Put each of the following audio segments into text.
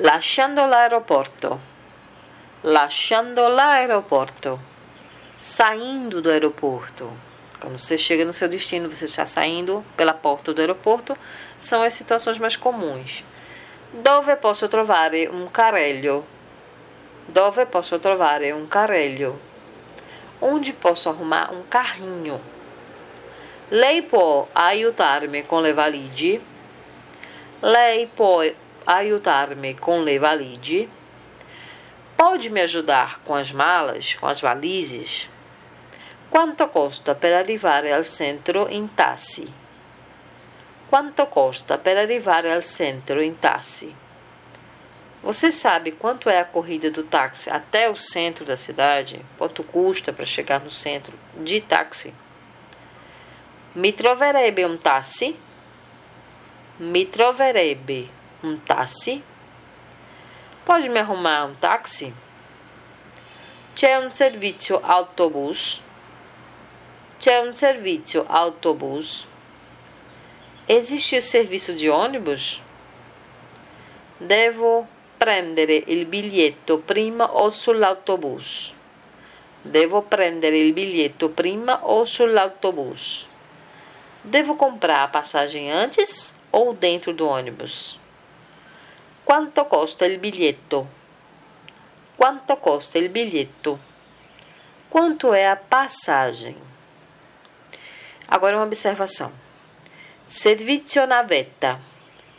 lasciando l'aeroporto, lasciando l'aeroporto, saindo do aeroporto. Quando você chega no seu destino, você está saindo pela porta do aeroporto, são as situações mais comuns. Dove posso trovare un carrello? Dove posso trovare un carrello? Onde posso arrumar um carrinho? Lei può aiutarmi con le valigie? Lei può aiutarmi con le valigie? Pode me ajudar com as malas, com as valizes? Quanto costa per arrivare al centro in tassi? Quanto costa per arrivare al centro in tassi? Você sabe quanto é a corrida do táxi até o centro da cidade? Quanto custa para chegar no centro de táxi? Mi troverebbe un tassi? Mi troverebbe un tassi? Pode me arrumar um táxi? C'è un servizio autobus? C'è un servizio autobus? Existe o serviço de ônibus? Devo prendere il biglietto prima o sull'autobus? Devo prendere il biglietto prima o sull'autobus? Devo comprar a passagem antes ou dentro do ônibus? Quanto costa il biglietto? Quanto costa il biglietto? Quanto é a passagem? Agora uma observação. Servizio navetta.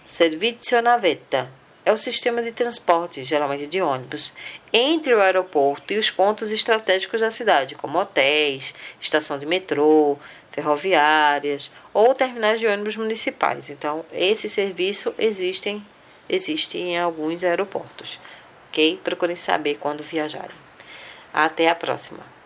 Servizio navetta é o sistema de transporte, geralmente de ônibus, entre o aeroporto e os pontos estratégicos da cidade, como hotéis, estação de metrô, ferroviárias ou terminais de ônibus municipais. Então, esse serviço existem existe em alguns aeroportos. Ok? Procurem saber quando viajarem. Até a próxima!